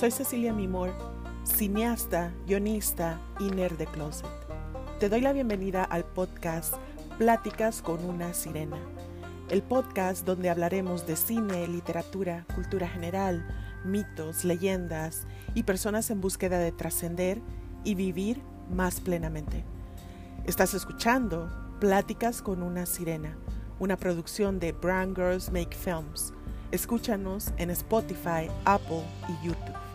Soy Cecilia Mimor, cineasta, guionista y nerd de closet. Te doy la bienvenida al podcast Pláticas con una sirena, el podcast donde hablaremos de cine, literatura, cultura general, mitos, leyendas y personas en búsqueda de trascender y vivir más plenamente. Estás escuchando Pláticas con una sirena, una producción de Brown Girls Make Films. Escúchanos en Spotify, Apple y YouTube.